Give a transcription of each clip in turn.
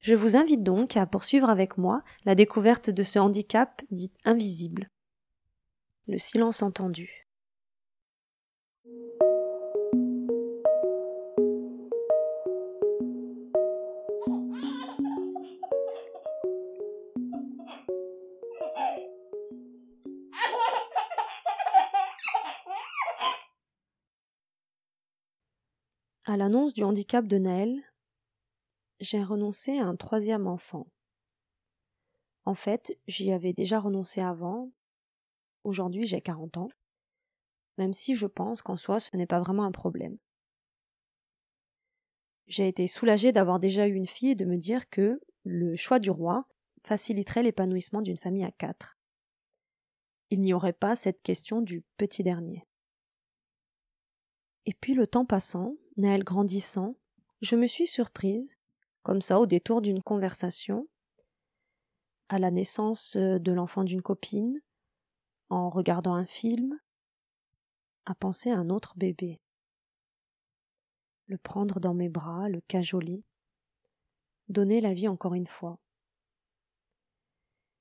Je vous invite donc à poursuivre avec moi la découverte de ce handicap dit invisible. Le silence entendu. À l'annonce du handicap de Naël, j'ai renoncé à un troisième enfant. En fait, j'y avais déjà renoncé avant. Aujourd'hui, j'ai 40 ans. Même si je pense qu'en soi, ce n'est pas vraiment un problème. J'ai été soulagée d'avoir déjà eu une fille et de me dire que le choix du roi faciliterait l'épanouissement d'une famille à quatre. Il n'y aurait pas cette question du petit dernier. Et puis le temps passant, Naël grandissant, je me suis surprise comme ça, au détour d'une conversation, à la naissance euh, de l'enfant d'une copine, en regardant un film, à penser à un autre bébé. Le prendre dans mes bras, le cajoler, donner la vie encore une fois.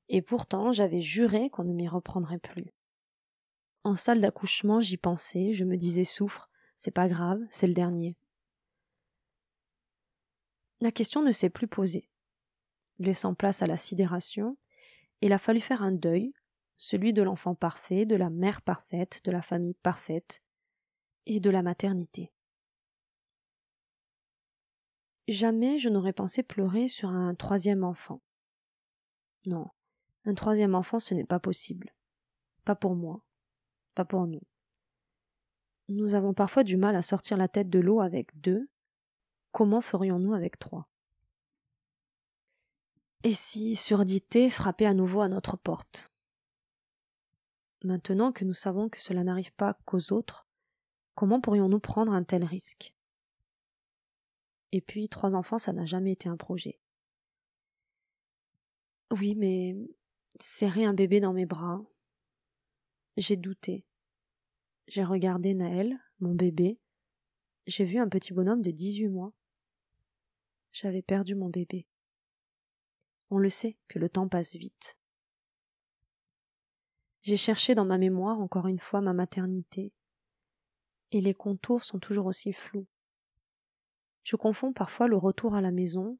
Et pourtant, j'avais juré qu'on ne m'y reprendrait plus. En salle d'accouchement, j'y pensais, je me disais souffre, c'est pas grave, c'est le dernier. La question ne s'est plus posée. Laissant place à la sidération, il a fallu faire un deuil, celui de l'enfant parfait, de la mère parfaite, de la famille parfaite et de la maternité. Jamais je n'aurais pensé pleurer sur un troisième enfant. Non, un troisième enfant ce n'est pas possible. Pas pour moi, pas pour nous. Nous avons parfois du mal à sortir la tête de l'eau avec deux, comment ferions-nous avec trois? Et si surdité frappait à nouveau à notre porte? Maintenant que nous savons que cela n'arrive pas qu'aux autres, comment pourrions-nous prendre un tel risque? Et puis, trois enfants, ça n'a jamais été un projet. Oui, mais serrer un bébé dans mes bras. J'ai douté. J'ai regardé Naël, mon bébé. J'ai vu un petit bonhomme de dix-huit mois. J'avais perdu mon bébé. On le sait que le temps passe vite. J'ai cherché dans ma mémoire encore une fois ma maternité, et les contours sont toujours aussi flous. Je confonds parfois le retour à la maison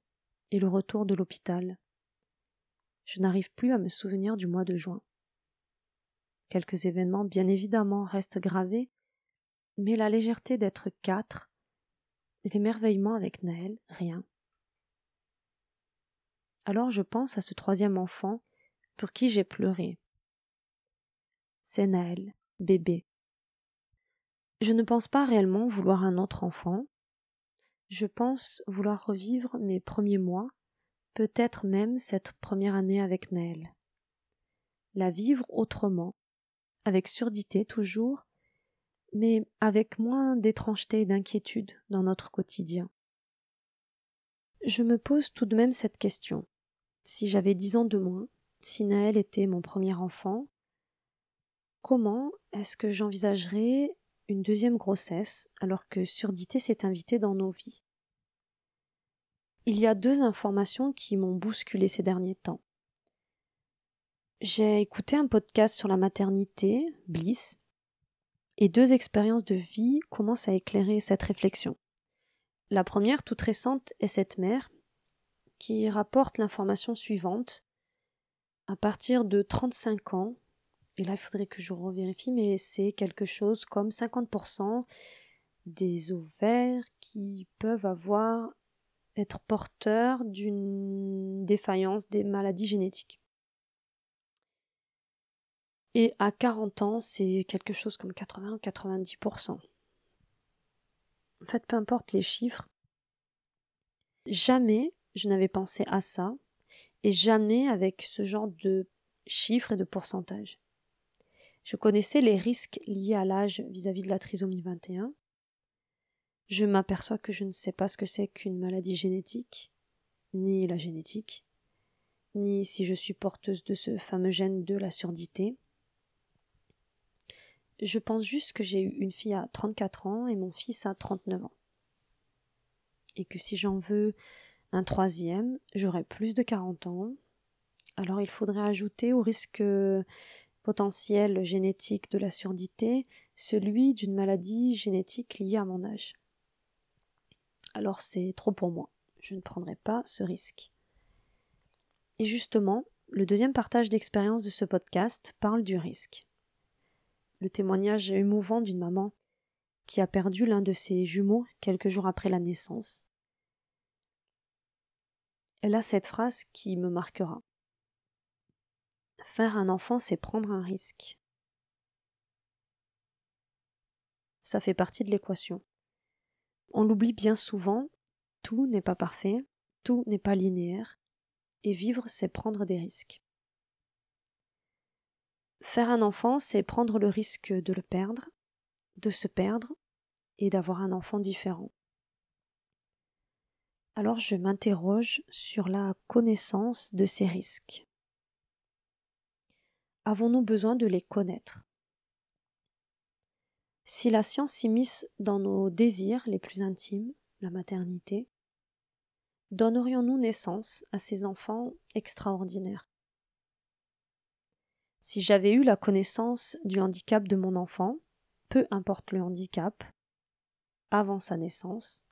et le retour de l'hôpital. Je n'arrive plus à me souvenir du mois de juin. Quelques événements, bien évidemment, restent gravés, mais la légèreté d'être quatre, l'émerveillement avec Naël, rien. Alors je pense à ce troisième enfant pour qui j'ai pleuré. C'est Naël, bébé. Je ne pense pas réellement vouloir un autre enfant. Je pense vouloir revivre mes premiers mois, peut-être même cette première année avec Naël. La vivre autrement, avec surdité toujours, mais avec moins d'étrangeté et d'inquiétude dans notre quotidien. Je me pose tout de même cette question si j'avais dix ans de moins, si Naël était mon premier enfant, comment est-ce que j'envisagerais une deuxième grossesse alors que surdité s'est invitée dans nos vies? Il y a deux informations qui m'ont bousculé ces derniers temps. J'ai écouté un podcast sur la maternité, Bliss, et deux expériences de vie commencent à éclairer cette réflexion. La première, toute récente, est cette mère qui rapporte l'information suivante. À partir de 35 ans, et là il faudrait que je revérifie, mais c'est quelque chose comme 50% des ovaires qui peuvent avoir être porteurs d'une défaillance des maladies génétiques. Et à 40 ans, c'est quelque chose comme 80-90%. En fait, peu importe les chiffres, jamais je n'avais pensé à ça, et jamais avec ce genre de chiffres et de pourcentages. Je connaissais les risques liés à l'âge vis-à-vis de la trisomie 21. Je m'aperçois que je ne sais pas ce que c'est qu'une maladie génétique, ni la génétique, ni si je suis porteuse de ce fameux gène de la surdité. Je pense juste que j'ai eu une fille à 34 ans et mon fils à 39 ans. Et que si j'en veux un troisième, j'aurai plus de 40 ans. Alors il faudrait ajouter au risque potentiel génétique de la surdité celui d'une maladie génétique liée à mon âge. Alors c'est trop pour moi. Je ne prendrai pas ce risque. Et justement, le deuxième partage d'expérience de ce podcast parle du risque. Le témoignage émouvant d'une maman qui a perdu l'un de ses jumeaux quelques jours après la naissance. Elle a cette phrase qui me marquera. Faire un enfant, c'est prendre un risque. Ça fait partie de l'équation. On l'oublie bien souvent, tout n'est pas parfait, tout n'est pas linéaire, et vivre, c'est prendre des risques. Faire un enfant, c'est prendre le risque de le perdre, de se perdre, et d'avoir un enfant différent. Alors je m'interroge sur la connaissance de ces risques. Avons-nous besoin de les connaître? Si la science s'immisce dans nos désirs les plus intimes, la maternité, donnerions-nous naissance à ces enfants extraordinaires? Si j'avais eu la connaissance du handicap de mon enfant, peu importe le handicap, avant sa naissance,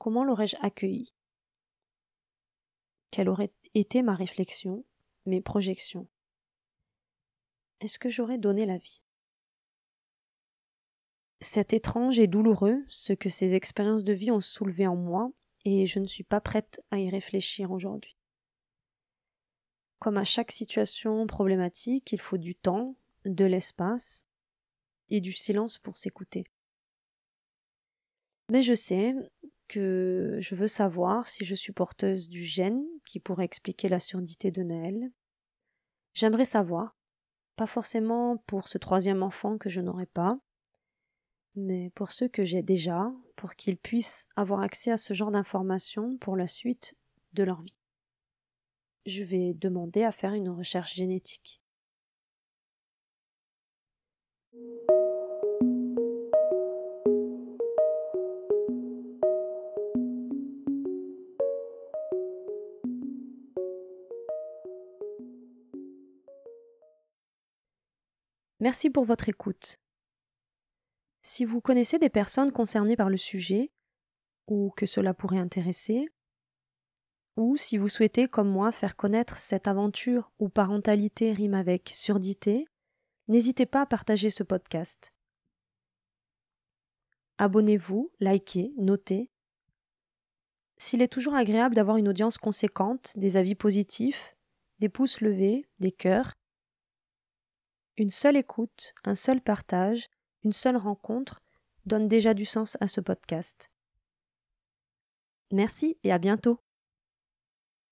comment l'aurais-je accueilli Quelle aurait été ma réflexion, mes projections? Est-ce que j'aurais donné la vie? C'est étrange et douloureux ce que ces expériences de vie ont soulevé en moi, et je ne suis pas prête à y réfléchir aujourd'hui. Comme à chaque situation problématique, il faut du temps, de l'espace et du silence pour s'écouter. Mais je sais que je veux savoir si je suis porteuse du gène qui pourrait expliquer la surdité de Naël. J'aimerais savoir, pas forcément pour ce troisième enfant que je n'aurai pas, mais pour ceux que j'ai déjà, pour qu'ils puissent avoir accès à ce genre d'informations pour la suite de leur vie. Je vais demander à faire une recherche génétique. Merci pour votre écoute. Si vous connaissez des personnes concernées par le sujet, ou que cela pourrait intéresser, ou si vous souhaitez, comme moi, faire connaître cette aventure où parentalité rime avec surdité, n'hésitez pas à partager ce podcast. Abonnez-vous, likez, notez. S'il est toujours agréable d'avoir une audience conséquente, des avis positifs, des pouces levés, des cœurs, une seule écoute, un seul partage, une seule rencontre donne déjà du sens à ce podcast. Merci et à bientôt.